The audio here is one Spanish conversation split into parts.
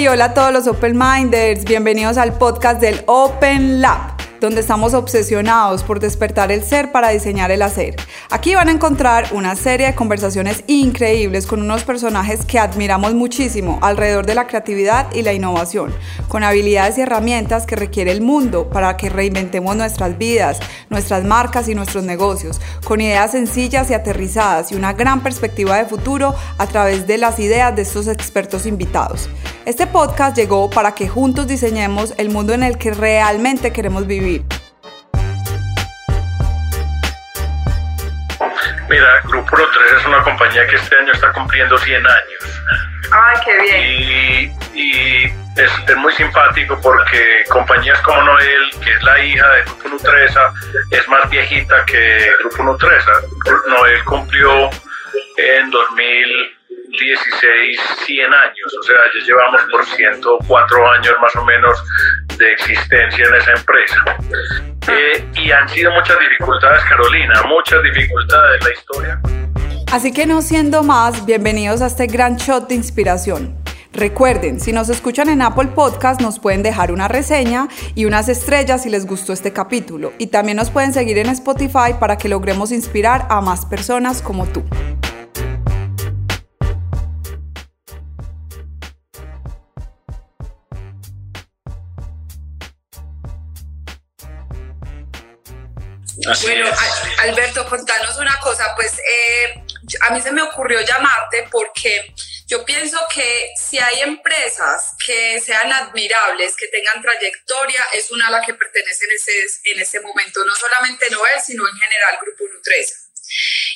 Hey, hola a todos los Open Minders, bienvenidos al podcast del Open Lab donde estamos obsesionados por despertar el ser para diseñar el hacer. Aquí van a encontrar una serie de conversaciones increíbles con unos personajes que admiramos muchísimo alrededor de la creatividad y la innovación, con habilidades y herramientas que requiere el mundo para que reinventemos nuestras vidas, nuestras marcas y nuestros negocios, con ideas sencillas y aterrizadas y una gran perspectiva de futuro a través de las ideas de estos expertos invitados. Este podcast llegó para que juntos diseñemos el mundo en el que realmente queremos vivir Mira, Grupo 3 es una compañía que este año está cumpliendo 100 años. ¡Ay, qué bien! Y, es, muy simpático porque compañías como Noel, que es la hija de Grupo Nutresa, es más viejita que Grupo Nutresa. Noel cumplió en 2016 100 años, o sea, ya llevamos por 104 años más o menos de existencia en esa empresa. Eh, y han sido muchas dificultades, Carolina, muchas dificultades la historia. Así que no siendo más, bienvenidos a este gran shot de inspiración. Recuerden, si nos escuchan en Apple Podcast, nos pueden dejar una reseña y unas estrellas si les gustó este capítulo. Y también nos pueden seguir en Spotify para que logremos inspirar a más personas como tú. Bueno, Alberto, contanos una cosa, pues eh, a mí se me ocurrió llamarte porque yo pienso que si hay empresas que sean admirables, que tengan trayectoria, es una a la que pertenece en ese, en ese momento, no solamente Noel, sino en general Grupo Nutresa.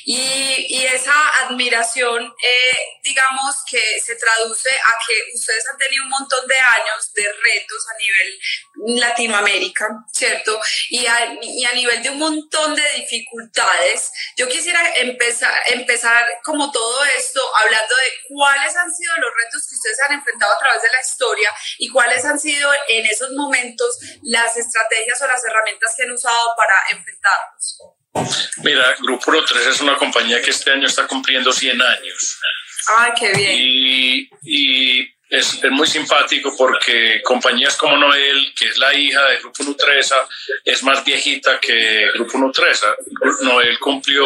Y, esa admiración, eh, digamos que se traduce a que ustedes han tenido un montón de años de retos a nivel Latinoamérica, ¿cierto? Y a, y a nivel de un montón de dificultades. Yo quisiera empezar, empezar como todo esto hablando de cuáles han sido los retos que ustedes han enfrentado a través de la historia y cuáles han sido en esos momentos las estrategias o las herramientas que han usado para enfrentarlos. Mira, Grupo 3 es una compañía que este año está cumpliendo 100 años. ¡Ay, qué bien! Y, es, muy simpático porque compañías como Noel, que es la hija de Grupo Nutresa, es más viejita que Grupo Nutresa. Noel cumplió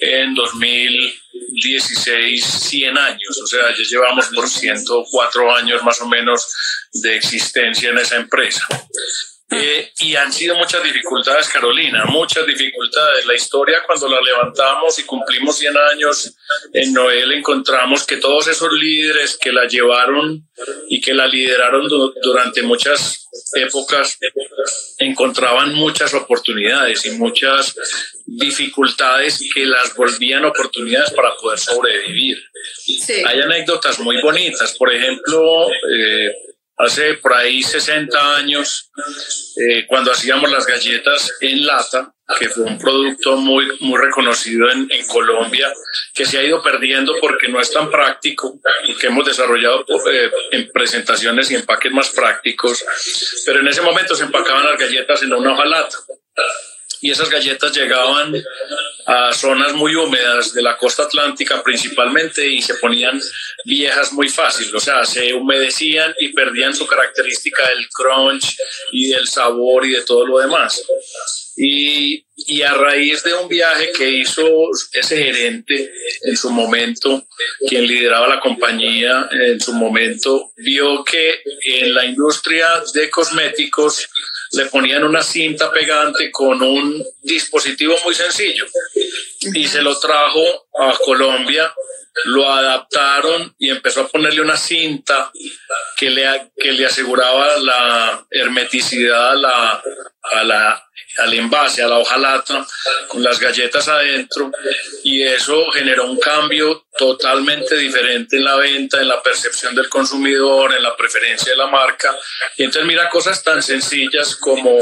en 2016 100 años, o sea, ya llevamos por 104 años más o menos de existencia en esa empresa. Eh, y han sido muchas dificultades, Carolina, muchas dificultades. La historia, cuando la levantamos y cumplimos 100 años en Noel, encontramos que todos esos líderes que la llevaron y que la lideraron durante muchas épocas encontraban muchas oportunidades y muchas dificultades que las volvían oportunidades para poder sobrevivir. Hay anécdotas muy bonitas, por ejemplo, eh, hace por ahí 60 años, eh, cuando hacíamos las galletas en lata, que fue un producto muy, muy reconocido en, en, Colombia, que se ha ido perdiendo porque no es tan práctico que hemos desarrollado eh, en presentaciones y empaques más prácticos, pero en ese momento se empacaban las galletas en una hoja lata y esas galletas llegaban a zonas muy húmedas de la costa atlántica principalmente y se ponían viejas muy fácil, o sea, se humedecían y perdían su característica del crunch y del sabor y de todo lo demás. Y, y, a raíz de un viaje que hizo ese gerente en su momento, quien lideraba la compañía en su momento, vio que en la industria de cosméticos le ponían una cinta pegante con un dispositivo muy sencillo y se lo trajo a Colombia, lo adaptaron y empezó a ponerle una cinta que le, que le aseguraba la hermeticidad a la, a la al envase, a la con las galletas adentro, y eso generó un cambio totalmente diferente en la venta, en la percepción del consumidor, en la preferencia de la marca. Y entonces mira cosas tan sencillas como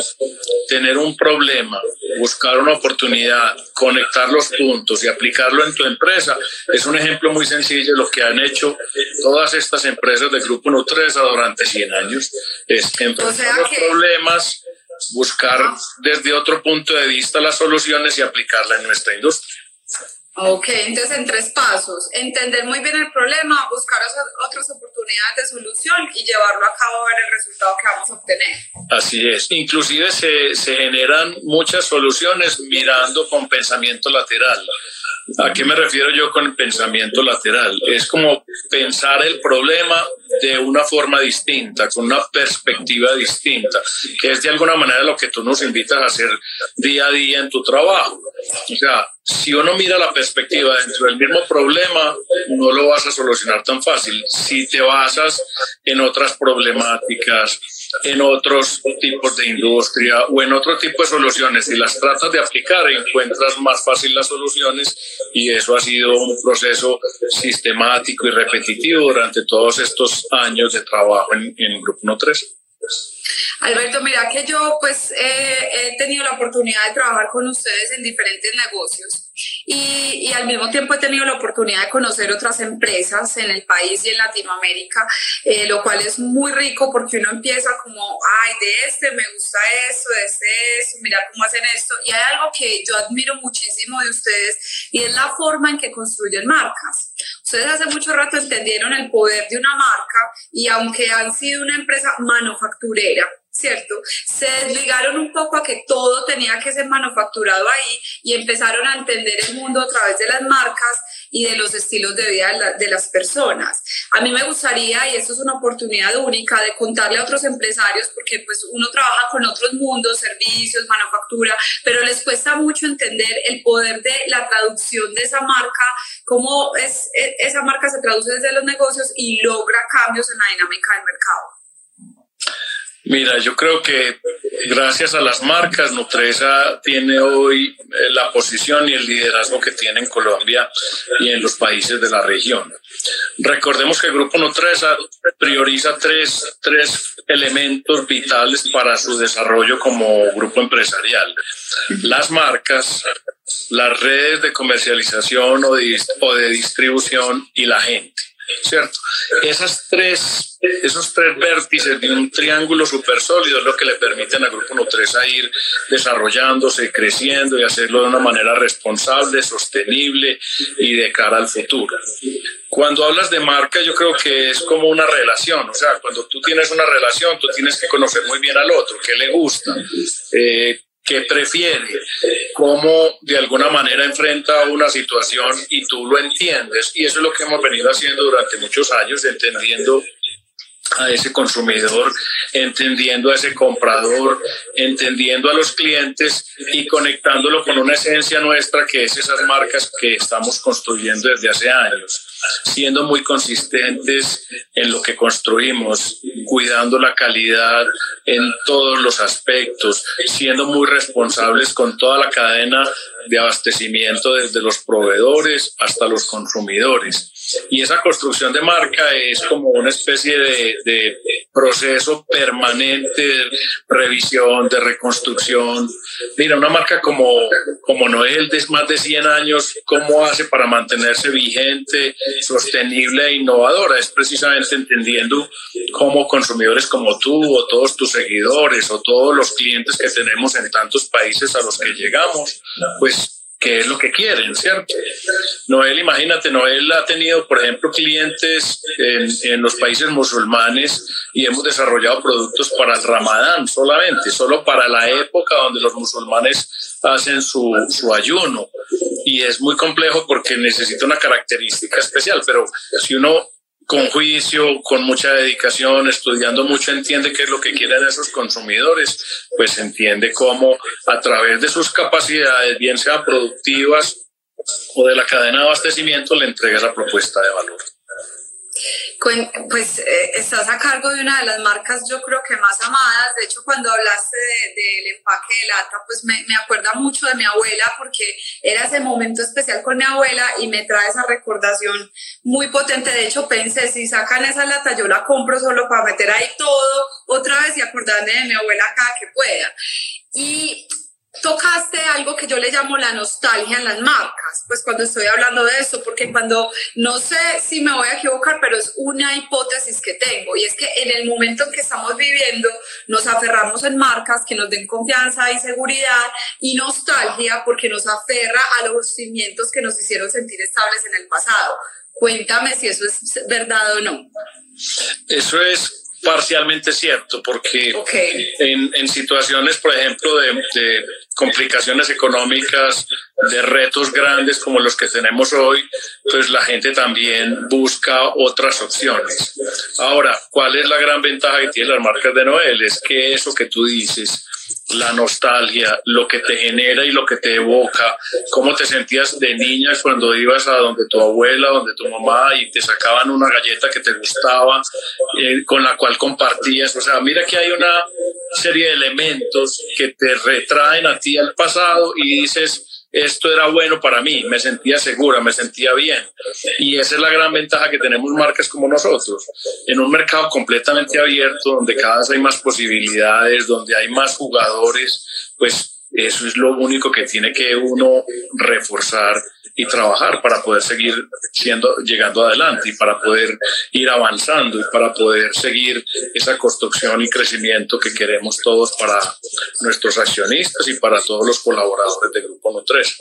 tener un problema, buscar una oportunidad, conectar los puntos y aplicarlo en tu empresa. Es un ejemplo muy sencillo de lo que han hecho todas estas empresas del Grupo Nutresa durante 100 años. Es enfrentar los problemas buscar desde otro punto de vista las soluciones y aplicarla en nuestra industria. Ok, entonces en tres pasos, entender muy bien el problema, buscar otras oportunidades de solución y llevarlo a cabo a ver el resultado que vamos a obtener. Así es, inclusive se, se generan muchas soluciones mirando con pensamiento lateral. ¿A qué me refiero yo con pensamiento lateral? Es como pensar el problema de una forma distinta, con una perspectiva distinta, que es de alguna manera lo que tú nos invitas a hacer día a día en tu trabajo. O sea, si uno mira la perspectiva dentro del mismo problema, no lo vas a solucionar tan fácil. Si te basas en otras problemáticas, en otros tipos de industria o en otro tipo de soluciones y las tratas de aplicar, encuentras más fácil las soluciones y eso ha sido un proceso sistemático y repetitivo durante todos estos años de trabajo en, en Grupo No 3. Alberto, mira que yo pues he tenido la oportunidad de trabajar con ustedes en diferentes negocios y, y, al mismo tiempo he tenido la oportunidad de conocer otras empresas en el país y en Latinoamérica, eh, lo cual es muy rico porque uno empieza como, ay, de este me gusta esto, de este esto, mira cómo hacen esto. Y hay algo que yo admiro muchísimo de ustedes y es la forma en que construyen marcas. Ustedes hace mucho rato entendieron el poder de una marca y aunque han sido una empresa manufacturera, ¿cierto? Se desligaron un poco a que todo tenía que ser manufacturado ahí y empezaron a entender el mundo a través de las marcas y de los estilos de vida de, las personas. A mí me gustaría, y esto es una oportunidad única, de contarle a otros empresarios, porque pues uno trabaja con otros mundos, servicios, manufactura, pero les cuesta mucho entender el poder de la traducción de esa marca, cómo es, e, esa marca se traduce desde los negocios y logra cambios en la dinámica del mercado. Mira, yo creo que gracias a las marcas, Nutresa tiene hoy eh, la posición y el liderazgo que tiene en Colombia y en los países de la región. Recordemos que el Grupo Nutresa prioriza tres, tres elementos vitales para su desarrollo como grupo empresarial. Las marcas, las redes de comercialización o de, o de distribución y la gente. ¿Cierto? Esas tres, esos tres vértices de un triángulo súper sólido es lo que le permiten al Grupo Nutresa ir desarrollándose, creciendo y hacerlo de una manera responsable, sostenible y de cara al futuro. Cuando hablas de marca, yo creo que es como una relación, o sea, cuando tú tienes una relación, tú tienes que conocer muy bien al otro, qué le gusta, eh, qué prefiere, cómo de alguna manera enfrenta una situación y tú lo entiendes. Y eso es lo que hemos venido haciendo durante muchos años, entendiendo a ese consumidor, entendiendo a ese comprador, entendiendo a los clientes y conectándolo con una esencia nuestra que es esas marcas que estamos construyendo desde hace años, siendo muy consistentes en lo que construimos, cuidando la calidad en todos los aspectos, siendo muy responsables con toda la cadena de abastecimiento desde los proveedores hasta los consumidores. Y esa construcción de marca es como una especie de, de proceso permanente de revisión, de reconstrucción. Mira, una marca como, como Noel de más de 100 años, ¿cómo hace para mantenerse vigente, sostenible e innovadora? Es precisamente entendiendo cómo consumidores como tú o todos tus seguidores o todos los clientes que tenemos en tantos países a los que llegamos, pues qué es lo que quieren, ¿cierto? Noel, imagínate, Noel ha tenido, por ejemplo, clientes en, en, los países musulmanes y hemos desarrollado productos para el ramadán solamente, solo para la época donde los musulmanes hacen su, su ayuno. Y es muy complejo porque necesita una característica especial, pero si uno con juicio, con mucha dedicación, estudiando mucho, entiende qué es lo que quieren esos consumidores, pues entiende cómo a través de sus capacidades, bien sean productivas o de la cadena de abastecimiento, le entrega esa propuesta de valor. Pues eh, estás a cargo de una de las marcas yo creo que más amadas. De hecho, cuando hablaste del empaque de lata, pues me, me, acuerda mucho de mi abuela porque era ese momento especial con mi abuela y me trae esa recordación muy potente. De hecho, pensé, si sacan esa lata, yo la compro solo para meter ahí todo otra vez y acordarme de mi abuela cada que pueda. Y tocaste algo que yo le llamo la nostalgia en las marcas, pues cuando estoy hablando de eso, porque cuando, no sé si me voy a equivocar, pero es una hipótesis que tengo, y es que en el momento en que estamos viviendo, nos aferramos en marcas que nos den confianza y seguridad y nostalgia porque nos aferra a los cimientos que nos hicieron sentir estables en el pasado. Cuéntame si eso es verdad o no. Eso es parcialmente cierto, porque en, en, situaciones, por ejemplo, de, de, complicaciones económicas, de retos grandes como los que tenemos hoy, pues la gente también busca otras opciones. Ahora, ¿cuál es la gran ventaja que tienen las marcas de Noel? Es que eso que tú dices, la nostalgia, lo que te genera y lo que te evoca, cómo te sentías de niña cuando ibas a donde tu abuela, donde tu mamá y te sacaban una galleta que te gustaba, eh, con la cual compartías. O sea, mira que hay una serie de elementos que te retraen a ti al pasado y dices, esto era bueno para mí, me sentía segura, me sentía bien. Y esa es la gran ventaja que tenemos marcas como nosotros. En un mercado completamente abierto, donde cada vez hay más posibilidades, donde hay más jugadores, pues eso es lo único que tiene que uno reforzar y trabajar para poder seguir siendo, llegando adelante y para poder ir avanzando y para poder seguir esa construcción y crecimiento que queremos todos para nuestros accionistas y para todos los colaboradores de Grupo Nutres.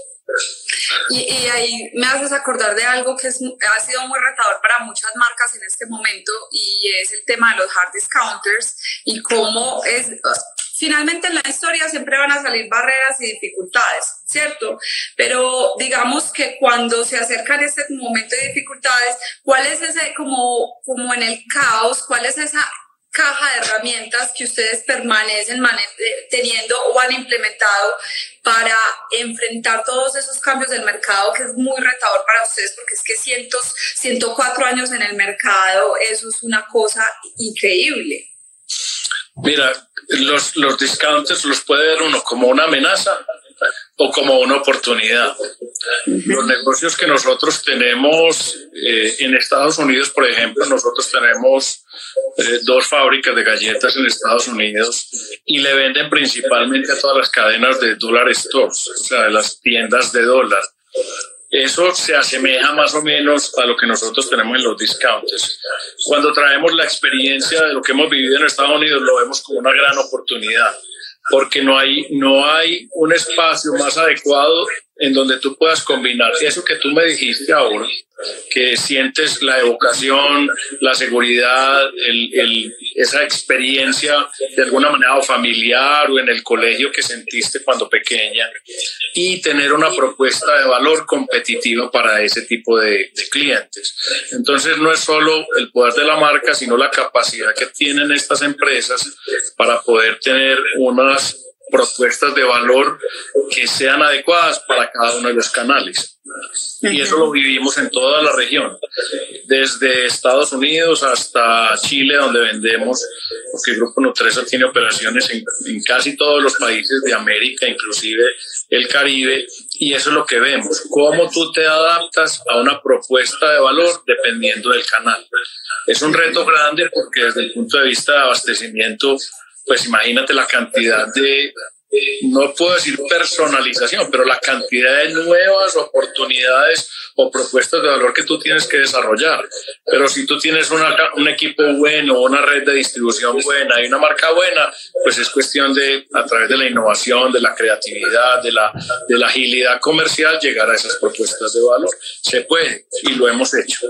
Y, y, ahí me haces acordar de algo que es, ha sido muy retador para muchas marcas en este momento y es el tema de los hard discounters y cómo es, finalmente en la historia siempre van a salir barreras y dificultades, ¿cierto? Pero digamos que cuando se acercan este momento de dificultades, ¿cuál es ese, como, como en el caos, cuál es esa caja de herramientas que ustedes permanecen teniendo o han implementado para enfrentar todos esos cambios del mercado que es muy retador para ustedes porque es que cientos, 104 años en el mercado, eso es una cosa increíble. Mira, los, los discounters los puede ver uno como una amenaza o como una oportunidad. Los negocios que nosotros tenemos eh, en Estados Unidos, por ejemplo, nosotros tenemos eh, dos fábricas de galletas en Estados Unidos y le venden principalmente a todas las cadenas de dollar stores, o sea, de las tiendas de dólar. Eso se asemeja más o menos a lo que nosotros tenemos en los discounters. Cuando traemos la experiencia de lo que hemos vivido en Estados Unidos, lo vemos como una gran oportunidad, porque no hay, no hay un espacio más adecuado en donde tú puedas combinar eso que tú me dijiste ahora, que sientes la evocación, la seguridad, el, esa experiencia de alguna manera familiar o en el colegio que sentiste cuando pequeña y tener una propuesta de valor competitiva para ese tipo de, de clientes. Entonces no es solo el poder de la marca, sino la capacidad que tienen estas empresas para poder tener unas propuestas de valor que sean adecuadas para cada uno de los canales. Y eso lo vivimos en toda la región, desde Estados Unidos hasta Chile, donde vendemos, porque el Grupo Nutresa tiene operaciones en, en, casi todos los países de América, inclusive el Caribe, y eso es lo que vemos, cómo tú te adaptas a una propuesta de valor dependiendo del canal. Es un reto grande porque desde el punto de vista de abastecimiento pues imagínate la cantidad de, no puedo decir personalización, pero la cantidad de nuevas oportunidades o propuestas de valor que tú tienes que desarrollar. Pero si tú tienes una, un equipo bueno, una red de distribución buena y una marca buena, pues es cuestión de, a través de la innovación, de la creatividad, de la, de la agilidad comercial, llegar a esas propuestas de valor. Se puede y lo hemos hecho.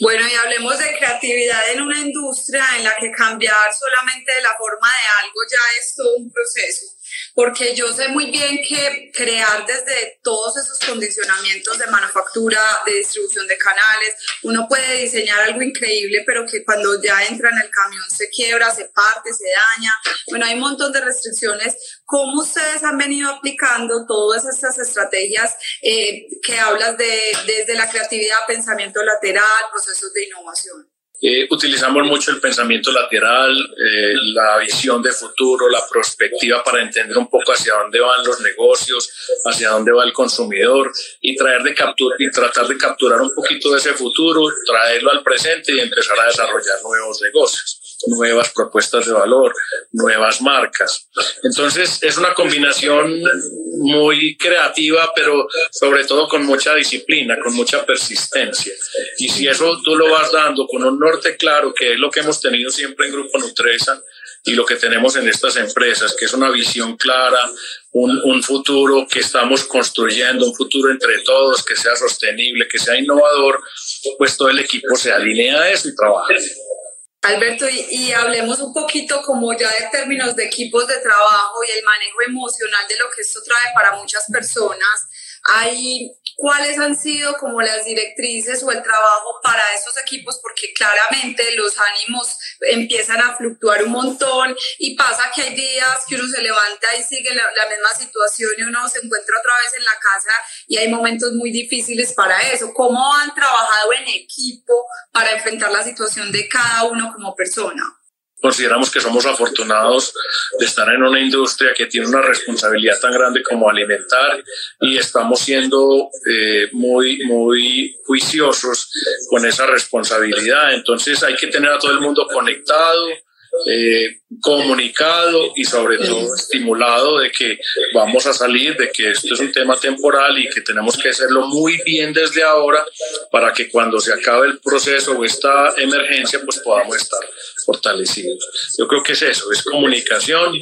Bueno, y hablemos de creatividad en una industria en la que cambiar solamente de la forma de algo ya es todo un proceso porque yo sé muy bien que crear desde todos esos condicionamientos de manufactura, de distribución de canales, uno puede diseñar algo increíble, pero que cuando ya entra en el camión se quiebra, se parte, se daña. Bueno, hay un montón de restricciones. ¿Cómo ustedes han venido aplicando todas estas estrategias eh, que hablas de desde la creatividad, pensamiento lateral, procesos de innovación? Eh, utilizamos mucho el pensamiento lateral, eh, la visión de futuro, la perspectiva para entender un poco hacia dónde van los negocios, hacia dónde va el consumidor y traer de captura y tratar de capturar un poquito de ese futuro, traerlo al presente y empezar a desarrollar nuevos negocios. Nuevas propuestas de valor, nuevas marcas. Entonces es una combinación muy creativa, pero sobre todo con mucha disciplina, con mucha persistencia. Y si eso tú lo vas dando con un norte claro, que es lo que hemos tenido siempre en Grupo Nutresa, y lo que tenemos en estas empresas, que es una visión clara, un, un, futuro que estamos construyendo, un futuro entre todos, que sea sostenible, que sea innovador, pues todo el equipo se alinea a eso y trabaja. Alberto, y, hablemos un poquito como ya de términos de equipos de trabajo y el manejo emocional de lo que esto trae para muchas personas. Hay cuáles han sido como las directrices o el trabajo para esos equipos, porque claramente los ánimos empiezan a fluctuar un montón y pasa que hay días que uno se levanta y sigue la, la, misma situación y uno se encuentra otra vez en la casa y hay momentos muy difíciles para eso. ¿Cómo han trabajado en equipo para enfrentar la situación de cada uno como persona? consideramos que somos afortunados de estar en una industria que tiene una responsabilidad tan grande como alimentar y estamos siendo eh, muy, muy juiciosos con esa responsabilidad. Entonces hay que tener a todo el mundo conectado, eh, comunicado y sobre todo estimulado de que vamos a salir, de que esto es un tema temporal y que tenemos que hacerlo muy bien desde ahora para que cuando se acabe el proceso o esta emergencia pues podamos estar fortalecidos. Yo creo que es eso, es comunicación,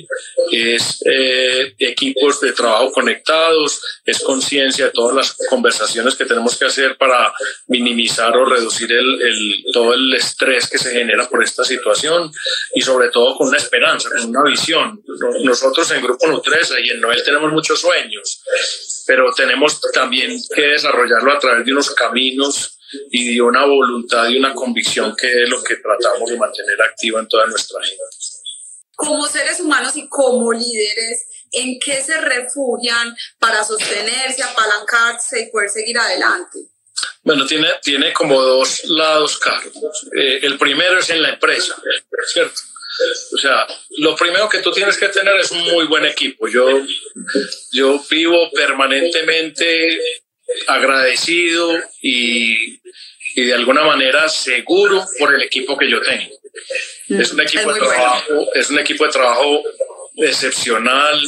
es eh, equipos de trabajo conectados, es conciencia de todas las conversaciones que tenemos que hacer para minimizar o reducir el, el, todo el estrés que se genera por esta situación y sobre todo con una esperanza, con una visión. Nosotros en Grupo Nutresa y en Noel tenemos muchos sueños, pero tenemos también que desarrollarlo a través de unos caminos y de una voluntad y una convicción que es lo que tratamos de mantener activa en toda nuestra gente. Como seres humanos y como líderes, ¿en qué se refugian para sostenerse, apalancarse y poder seguir adelante? Bueno, tiene, tiene como dos lados, Carlos. Eh, el primero es en la empresa, ¿cierto? O sea, lo primero que tú tienes que tener es un muy buen equipo. Yo, yo vivo permanentemente agradecido y, y de alguna manera seguro por el equipo que yo tengo. Es un equipo de trabajo, es un equipo de trabajo excepcional,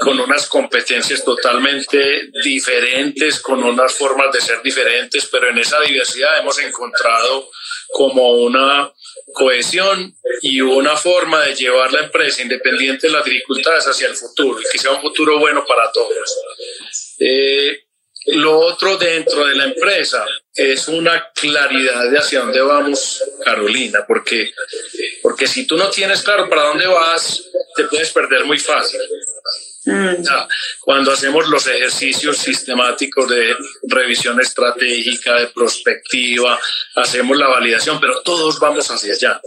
con unas competencias totalmente diferentes, con unas formas de ser diferentes, pero en esa diversidad hemos encontrado como una cohesión y una forma de llevar la empresa independiente de las dificultades hacia el futuro y que sea un futuro bueno para todos. Eh, lo otro dentro de la empresa es una claridad de hacia dónde vamos, Carolina, porque, porque si tú no tienes claro para dónde vas, te puedes perder muy fácil. Mm. Cuando hacemos los ejercicios sistemáticos de revisión estratégica, de prospectiva, hacemos la validación, pero todos vamos hacia allá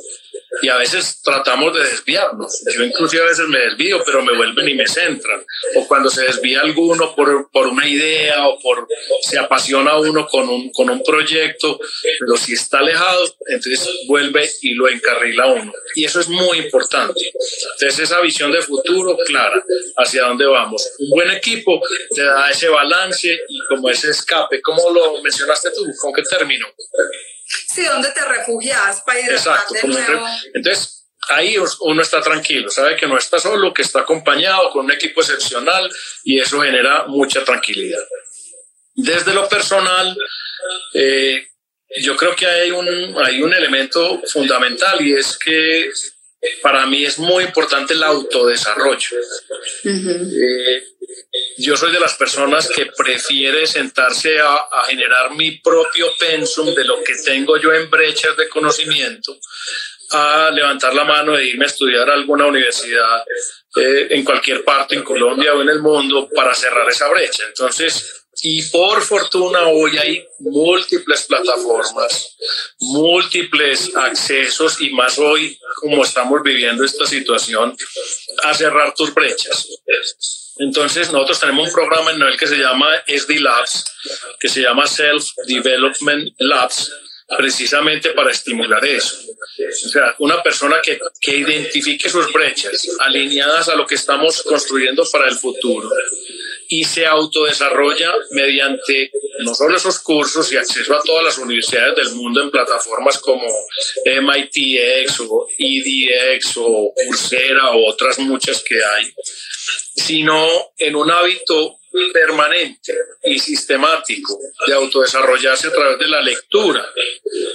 y a veces tratamos de desviarnos. Yo inclusive a veces me desvío, pero me vuelven y me centran. O cuando se desvía alguno por, por una idea o por se apasiona uno con un, con un proyecto, pero si está alejado, entonces vuelve y lo encarrila uno. Y eso es muy importante. Entonces esa visión de futuro clara, hacia dónde vamos. Un buen equipo te da ese balance y como ese escape. ¿Cómo lo mencionaste tú? ¿Con qué término? Sí, ¿dónde te refugias para ir Exacto, de nuevo? Entonces, ahí uno está tranquilo, sabe que no está solo, que está acompañado con un equipo excepcional y eso genera mucha tranquilidad. Desde lo personal, eh, yo creo que hay un, hay un elemento fundamental y es que para mí es muy importante el autodesarrollo. eh, yo soy de las personas que prefiere sentarse a, generar mi propio pensum de lo que tengo yo en brechas de conocimiento a levantar la mano e irme a estudiar a alguna universidad eh, en cualquier parte, en Colombia o en el mundo, para cerrar esa brecha. Entonces, y por fortuna hoy hay múltiples plataformas, múltiples accesos y más hoy como estamos viviendo esta situación, a cerrar tus brechas. Entonces nosotros tenemos un programa en el que se llama SD Labs, que se llama Self Development Labs, precisamente para estimular eso. O sea, una persona que, que identifique sus brechas alineadas a lo que estamos construyendo para el futuro y se autodesarrolla mediante no solo esos cursos y acceso a todas las universidades del mundo en plataformas como MITx o EDX o Coursera o otras muchas que hay, sino en un hábito permanente y sistemático de autodesarrollarse a través de la lectura.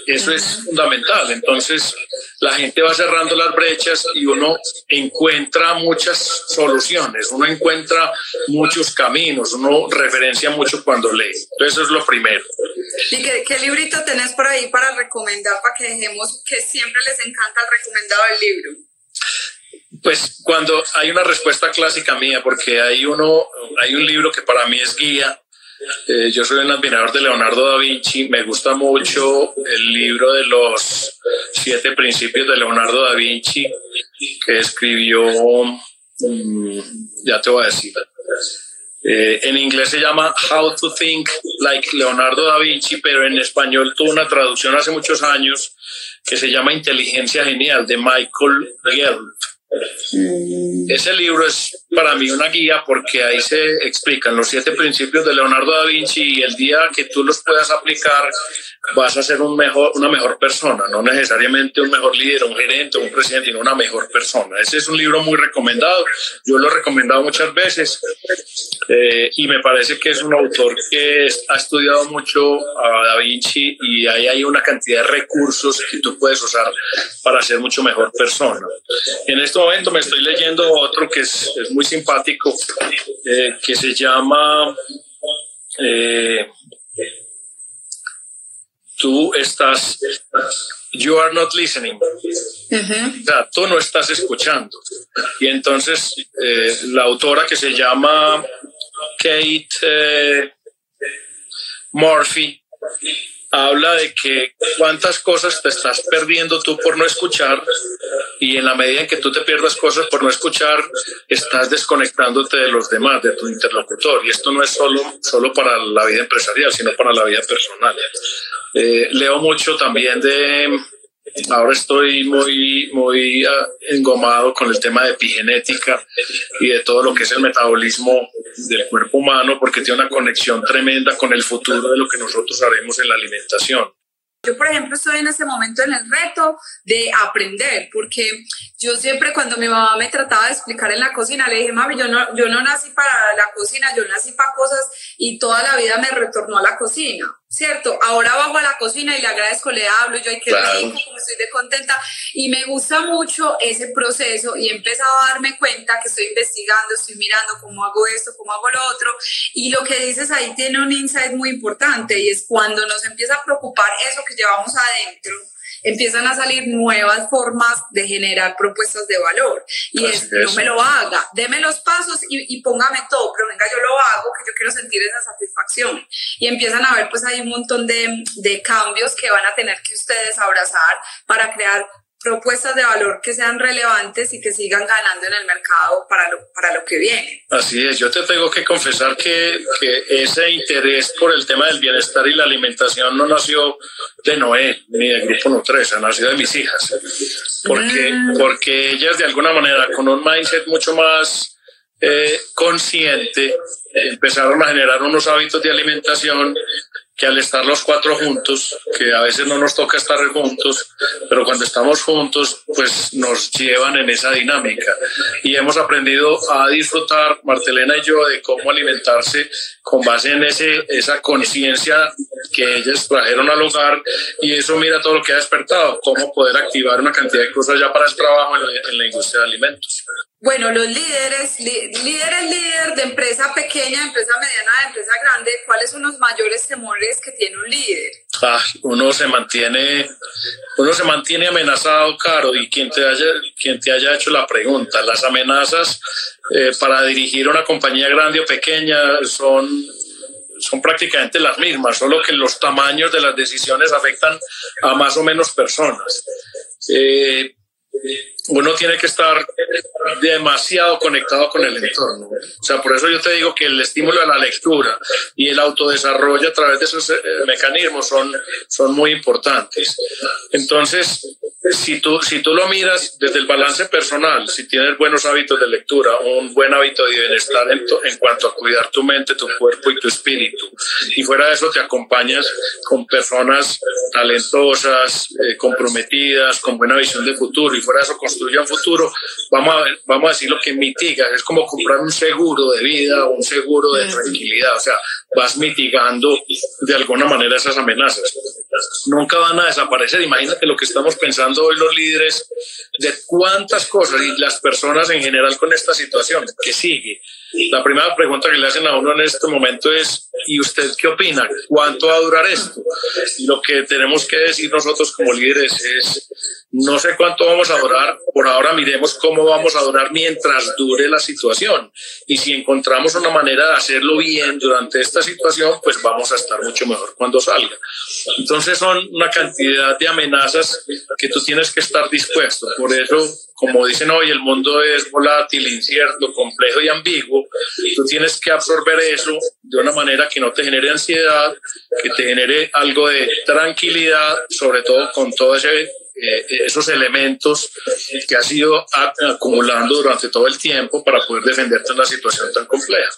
Eso es fundamental. Entonces, la gente va cerrando las brechas y uno encuentra muchas soluciones, uno encuentra muchos caminos, uno referencia mucho cuando lee. Entonces, eso es lo primero. ¿Y qué, qué librito tenés por ahí para recomendar, para que dejemos que siempre les encanta el recomendado del libro? Pues cuando hay una respuesta clásica mía, porque hay uno, hay un libro que para mí es guía. Eh, yo soy un admirador de Leonardo da Vinci. Me gusta mucho el libro de los siete principios de Leonardo da Vinci que escribió. Mm, ya te voy a decir. Eh, en inglés se llama How to Think Like Leonardo da Vinci, pero en español tuvo una traducción hace muchos años que se llama Inteligencia Genial de Michael Gelb. Ese libro es para mí una guía porque ahí se explican los siete principios de Leonardo da Vinci y el día que tú los puedas aplicar vas a ser un mejor, una mejor persona, no necesariamente un mejor líder, un gerente, un presidente, sino una mejor persona. Ese es un libro muy recomendado, yo lo he recomendado muchas veces eh, y me parece que es un autor que ha estudiado mucho a Da Vinci y ahí hay una cantidad de recursos que tú puedes usar para ser mucho mejor persona. En este momento me estoy leyendo otro que es, es muy simpático, eh, que se llama... Eh, tú estás, you are not listening. O sea, tú no estás escuchando. Y entonces eh, la autora que se llama Kate eh, Murphy habla de que cuántas cosas te estás perdiendo tú por no escuchar y en la medida en que tú te pierdas cosas por no escuchar, estás desconectándote de los demás, de tu interlocutor. Y esto no es solo, solo para la vida empresarial, sino para la vida personal. Eh, leo mucho también de, ahora estoy muy, muy ah, engomado con el tema de epigenética y de todo lo que es el metabolismo del cuerpo humano, porque tiene una conexión tremenda con el futuro de lo que nosotros haremos en la alimentación. Yo, por ejemplo, estoy en ese momento en el reto de aprender, porque yo siempre cuando mi mamá me trataba de explicar en la cocina, le dije, mami, yo no, yo no nací para la cocina, yo nací para cosas y toda la vida me retornó a la cocina. ¿cierto? Ahora bajo a la cocina y le agradezco, le hablo, yo, ay, qué rico, como estoy de contenta. Y me gusta mucho ese proceso y he empezado a darme cuenta que estoy investigando, estoy mirando cómo hago esto, cómo hago lo otro. Y lo que dices ahí tiene un insight muy importante y es cuando nos empieza a preocupar eso que llevamos adentro empiezan a salir nuevas formas de generar propuestas de valor. Y es, no me lo haga, deme los pasos y, y, póngame todo, pero venga, yo lo hago, que yo quiero sentir esa satisfacción. Y empiezan a ver, pues hay un montón de, de cambios que van a tener que ustedes abrazar para crear propuestas de valor que sean relevantes y que sigan ganando en el mercado para lo, para lo que viene. Así es, yo te tengo que confesar que, que, ese interés por el tema del bienestar y la alimentación no nació de Noé ni del Grupo Nutresa, nació de mis hijas, porque, mm. porque ellas de alguna manera con un mindset mucho más eh, consciente empezaron a generar unos hábitos de alimentación que al estar los cuatro juntos, que a veces no nos toca estar juntos, pero cuando estamos juntos, pues nos llevan en esa dinámica. Y hemos aprendido a disfrutar, Martelena y yo, de cómo alimentarse con base en ese, esa conciencia que ellas trajeron al hogar y eso mira todo lo que ha despertado, cómo poder activar una cantidad de cosas ya para el trabajo en la industria de alimentos. Bueno, los líderes, líderes, líder de empresa pequeña, empresa mediana, de empresa grande, ¿cuáles son los mayores temores que tiene un líder? Ah, uno se mantiene, uno se mantiene amenazado, Caro, y quien te haya, quien te haya hecho la pregunta, las amenazas eh, para dirigir una compañía grande o pequeña son son prácticamente las mismas, solo que los tamaños de las decisiones afectan a más o menos personas. Eh, uno tiene que estar demasiado conectado con el entorno. O sea, por eso yo te digo que el estímulo de la lectura y el autodesarrollo a través de esos eh, mecanismos son, son muy importantes. Entonces, si tú, si tú lo miras desde el balance personal, si tienes buenos hábitos de lectura, un buen hábito de bienestar en, en, cuanto a cuidar tu mente, tu cuerpo y tu espíritu, y fuera de eso te acompañas con personas talentosas, eh, comprometidas, con buena visión de futuro, y fuera de eso construye un futuro, vamos a, vamos a decir lo que mitiga, es como comprar un seguro de vida o un seguro de tranquilidad, o sea, vas mitigando de alguna manera esas amenazas. Nunca van a desaparecer, imagínate lo que estamos pensando hoy los líderes de cuántas cosas y las personas en general con esta situación que sigue. La primera pregunta que le hacen a uno en este momento es, ¿y usted qué opina? ¿Cuánto va a durar esto? Y lo que tenemos que decir nosotros como líderes es, no sé cuánto vamos a durar, por ahora miremos cómo vamos a durar mientras dure la situación. Y si encontramos una manera de hacerlo bien durante esta situación, pues vamos a estar mucho mejor cuando salga. Entonces son una cantidad de amenazas que tú tienes que estar dispuesto. Por eso, como dicen hoy, el mundo es volátil, incierto, complejo y ambiguo. Tú tienes que absorber eso de una manera que no te genere ansiedad, que te genere algo de tranquilidad, sobre todo con todo ese eh, esos elementos que has ido acumulando durante todo el tiempo para poder defenderte en una situación tan compleja.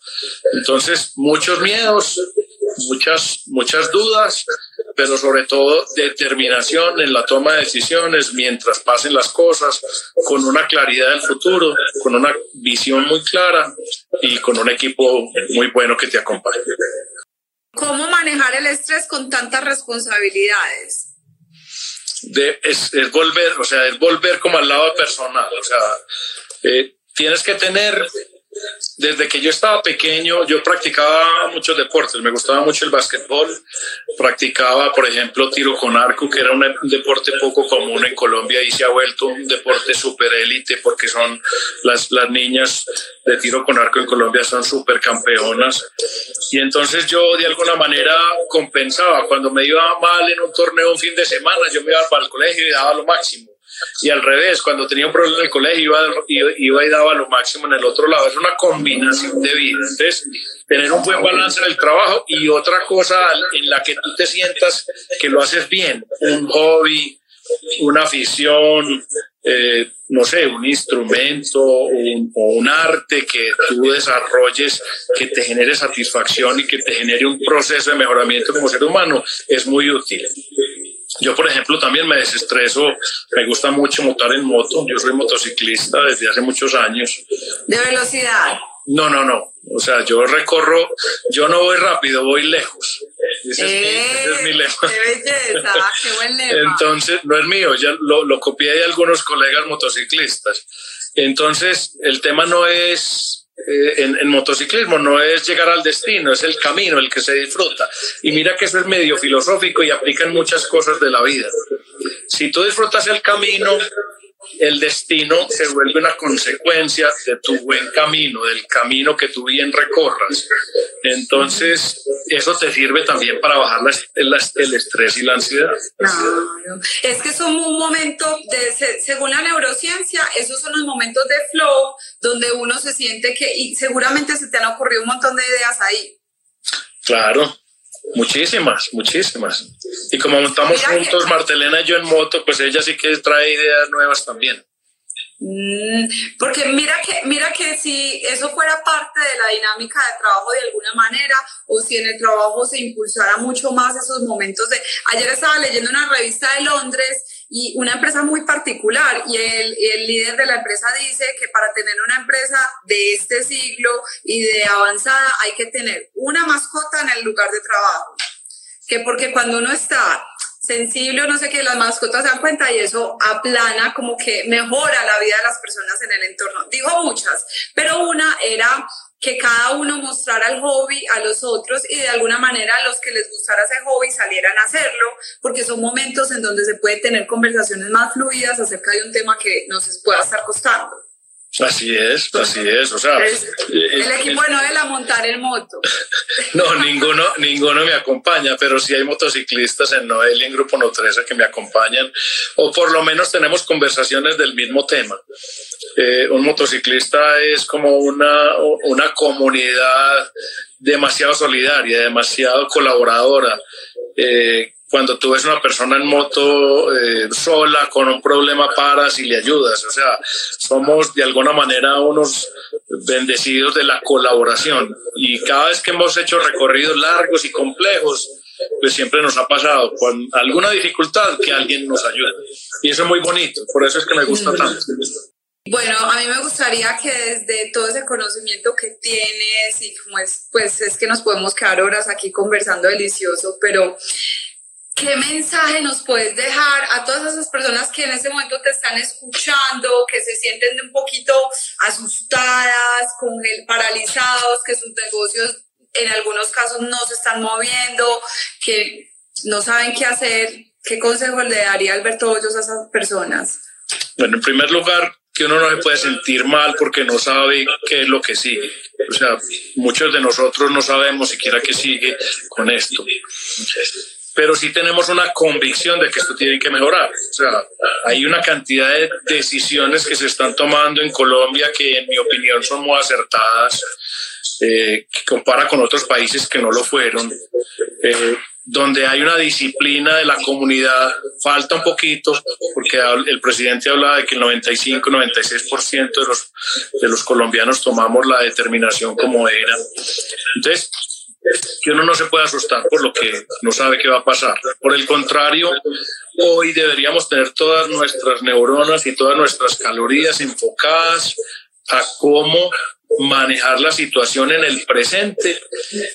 Entonces, muchos miedos, muchas, muchas dudas, pero sobre todo determinación en la toma de decisiones mientras pasen las cosas, con una claridad del futuro, con una visión muy clara y con un equipo muy bueno que te acompañe. ¿Cómo manejar el estrés con tantas responsabilidades? De, es, volver, o sea, es volver como al lado personal, o sea, eh, tienes que tener desde que yo estaba pequeño, yo practicaba muchos deportes. Me gustaba mucho el básquetbol. Practicaba, por ejemplo, tiro con arco, que era un deporte poco común en Colombia y se ha vuelto un deporte super élite porque son las, las niñas de tiro con arco en Colombia son super campeonas. Y entonces yo de alguna manera compensaba. Cuando me iba mal en un torneo un fin de semana, yo me iba para el colegio y daba lo máximo y al revés, cuando tenía un problema en el colegio iba, iba, y daba lo máximo en el otro lado. Es una combinación de vida. Entonces, tener un buen balance en el trabajo y otra cosa en la que tú te sientas que lo haces bien, un hobby, una afición, eh, no sé, un instrumento o un arte que tú desarrolles que te genere satisfacción y que te genere un proceso de mejoramiento como ser humano, es muy útil. Yo, por ejemplo, también me desestreso, me gusta mucho montar en moto, yo soy motociclista desde hace muchos años. ¿De velocidad? No, no, no. O sea, yo recorro, yo no voy rápido, voy lejos. Ese, es, mi, ¡Eh! lema. ¡Qué belleza! ¡Qué buen lema! Entonces, no es mío, ya lo, lo copié de algunos colegas motociclistas. Entonces, el tema no es eh, en, motociclismo no es llegar al destino, es el camino el que se disfruta. Y mira que eso es medio filosófico y aplica en muchas cosas de la vida. Si tú disfrutas el camino, el destino se vuelve una consecuencia de tu buen camino, del camino que tú bien recorras. Entonces, eso te sirve también para bajar el estrés y la ansiedad. Es que es un momento, de, según la neurociencia, esos son los momentos de flow donde uno se siente que, y seguramente se te han ocurrido un montón de ideas ahí. Claro, Muchísimas, muchísimas. Y como montamos juntos, Martelena y yo en moto, pues ella sí que trae ideas nuevas también. Mm, porque mira que, mira que si eso fuera parte de la dinámica de trabajo de alguna manera, o si en el trabajo se impulsara mucho más esos momentos de... Ayer estaba leyendo una revista de Londres y una empresa muy particular y el, el líder de la empresa dice que para tener una empresa de este siglo y de avanzada hay que tener una mascota en el lugar de trabajo. Que porque cuando uno está sensible o no sé qué, las mascotas se dan cuenta y eso aplana, como que mejora la vida de las personas en el entorno. Digo muchas, pero una era que cada uno mostrara el hobby a los otros y de alguna manera a los que les gustara ese hobby salieran a hacerlo, porque son momentos en donde se puede tener conversaciones más fluidas acerca de un tema que nos pueda estar costando. Así es, así es. O sea, eh, el equipo de Noel montar en moto. no, ninguno, ninguno me acompaña, pero sí hay motociclistas en Noel y en Grupo No 13 que me acompañan, o por lo menos tenemos conversaciones del mismo tema. Eh, un motociclista es como una, una comunidad demasiado solidaria, demasiado colaboradora eh, cuando tú ves una persona en moto eh, sola con un problema paras y le ayudas. O sea, somos de alguna manera unos bendecidos de la colaboración y cada vez que hemos hecho recorridos largos y complejos, pues siempre nos ha pasado con alguna dificultad que alguien nos ayude. Y eso es muy bonito, por eso es que me gusta tanto. Bueno, a mí me gustaría que desde todo ese conocimiento que tienes y como es, pues es que nos podemos quedar horas aquí conversando delicioso, pero ¿Qué mensaje nos puedes dejar a todas esas personas que en ese momento te están escuchando, que se sienten un poquito asustadas, paralizados, que sus negocios en algunos casos no se están moviendo, que no saben qué hacer? ¿Qué consejo le daría Alberto Hoyos a esas personas? Bueno, en primer lugar, que uno no se puede sentir mal porque no sabe qué es lo que sigue. O sea, muchos de nosotros no sabemos siquiera qué sigue con esto pero sí tenemos una convicción de que esto tiene que mejorar. O sea, hay una cantidad de decisiones que se están tomando en Colombia que en mi opinión son muy acertadas, eh, que compara con otros países que no lo fueron, eh, donde hay una disciplina de la comunidad, falta un poquito, porque el presidente hablaba de que el 95-96% de los, de los colombianos tomamos la determinación como era. Entonces, que uno no se puede asustar por lo que no sabe qué va a pasar. Por el contrario, hoy deberíamos tener todas nuestras neuronas y todas nuestras calorías enfocadas a cómo manejar la situación en el presente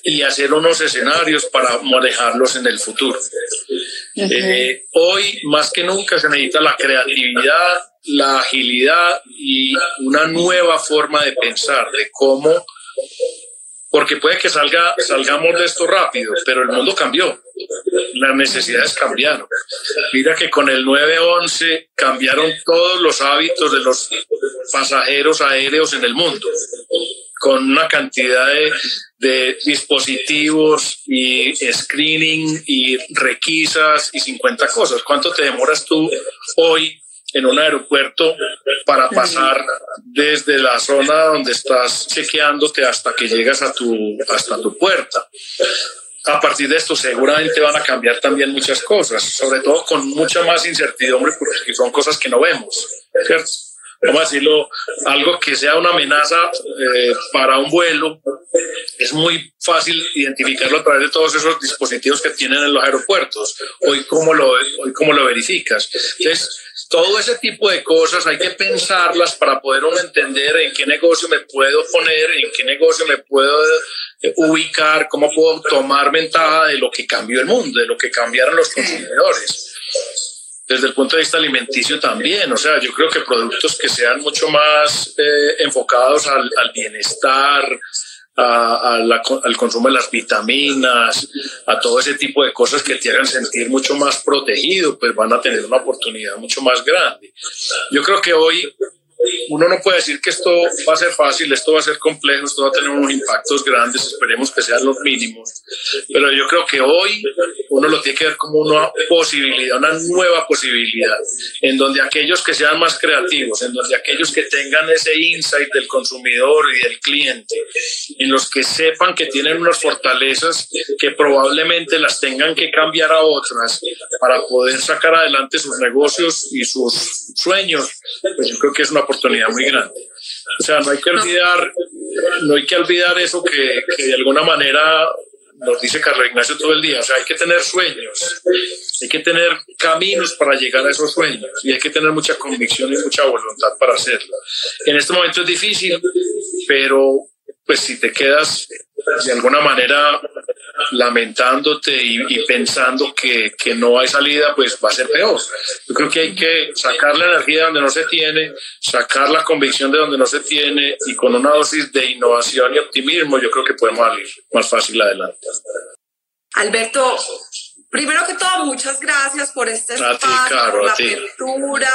y hacer unos escenarios para manejarlos en el futuro. Eh, hoy, más que nunca, se necesita la creatividad, la agilidad y una nueva forma de pensar de cómo porque puede que salga, salgamos de esto rápido, pero el mundo cambió, las necesidades cambiaron. Mira que con el 911 cambiaron todos los hábitos de los pasajeros aéreos en el mundo, con una cantidad de, de dispositivos y screening y requisas y 50 cosas. ¿Cuánto te demoras tú hoy en un aeropuerto para pasar desde la zona donde estás chequeándote hasta que llegas a tu, hasta tu puerta. A partir de esto seguramente van a cambiar también muchas cosas, sobre todo con mucha más incertidumbre porque son cosas que no vemos, ¿cierto? Vamos a decirlo, algo que sea una amenaza eh, para un vuelo, es muy fácil identificarlo a través de todos esos dispositivos que tienen en los aeropuertos. Hoy, ¿cómo lo, hoy cómo lo verificas? Entonces, todo ese tipo de cosas hay que pensarlas para poder entender en qué negocio me puedo poner, en qué negocio me puedo eh, ubicar, cómo puedo tomar ventaja de lo que cambió el mundo, de lo que cambiaron los consumidores. Desde el punto de vista alimenticio también, o sea, yo creo que productos que sean mucho más eh, enfocados al, al bienestar, al consumo de las vitaminas, a todo ese tipo de cosas que te hagan sentir mucho más protegido, pues van a tener una oportunidad mucho más grande. Yo creo que hoy uno no puede decir que esto va a ser fácil, esto va a ser complejo, esto va a tener unos impactos grandes, esperemos que sean los mínimos, pero yo creo que hoy uno lo tiene que ver como una posibilidad, una nueva posibilidad, en donde aquellos que sean más creativos, en donde aquellos que tengan ese insight del consumidor y del cliente, en los que sepan que tienen unas fortalezas que probablemente las tengan que cambiar a otras para poder sacar adelante sus negocios y sus sueños, pues yo creo que es una oportunidad muy grande. O sea, no hay que olvidar, no hay que olvidar eso que, que de alguna manera nos dice Carlos Ignacio todo el día, o sea, hay que tener sueños, hay que tener caminos para llegar a esos sueños y hay que tener mucha convicción y mucha voluntad para hacerlo. En este momento es difícil, pero pues si te quedas de alguna manera lamentándote y, pensando que, que, no hay salida, pues va a ser peor. Yo creo que hay que sacar la energía de donde no se tiene, sacar la convicción de donde no se tiene y con una dosis de innovación y optimismo yo creo que podemos salir más fácil adelante. Alberto, primero que todo, muchas gracias por este espacio, por la apertura,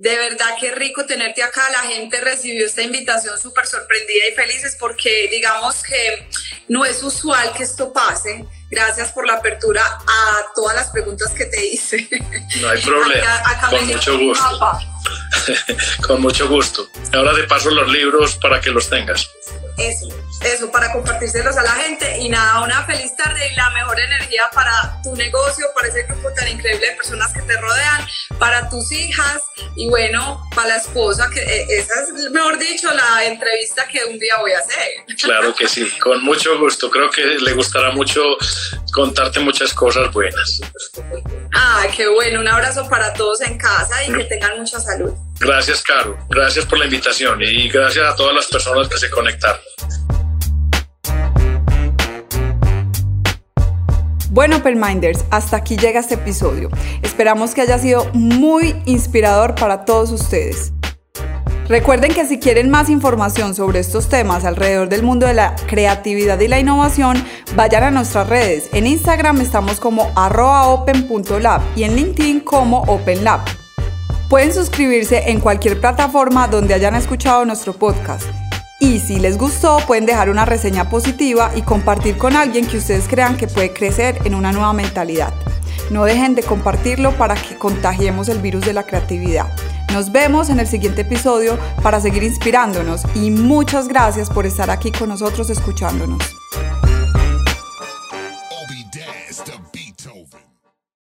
de verdad qué rico tenerte acá. La gente recibió esta invitación súper sorprendida y felices porque digamos que no es usual que esto pase. Gracias por la apertura a todas las preguntas que te hice. No hay problema. con mucho gusto. con mucho gusto. Ahora te paso los libros para que los tengas. Eso, eso, para compartírselos a la gente. Y nada, una feliz tarde y la mejor energía para tu negocio, para ese grupo tan increíble de personas que te rodean, para tus hijas y bueno, para la esposa, que eh, esa es, mejor dicho, la entrevista que un día voy a hacer. Claro que sí, con mucho gusto. Creo que le gustará mucho contarte muchas cosas buenas. Ay, qué bueno. Un abrazo para todos en casa y que tengan mucha salud. Gracias, Caro. Gracias por la invitación y gracias a todas las personas que se conectaron. Bueno, Open Minders, hasta aquí llega este episodio. Esperamos que haya sido muy inspirador para todos ustedes. Recuerden que si quieren más información sobre estos temas alrededor del mundo de la creatividad y la innovación, vayan a nuestras redes. En Instagram estamos como open.lab y en LinkedIn como OpenLab. Pueden suscribirse en cualquier plataforma donde hayan escuchado nuestro podcast. Y si les gustó, pueden dejar una reseña positiva y compartir con alguien que ustedes crean que puede crecer en una nueva mentalidad. No dejen de compartirlo para que contagiemos el virus de la creatividad. Nos vemos en el siguiente episodio para seguir inspirándonos y muchas gracias por estar aquí con nosotros escuchándonos.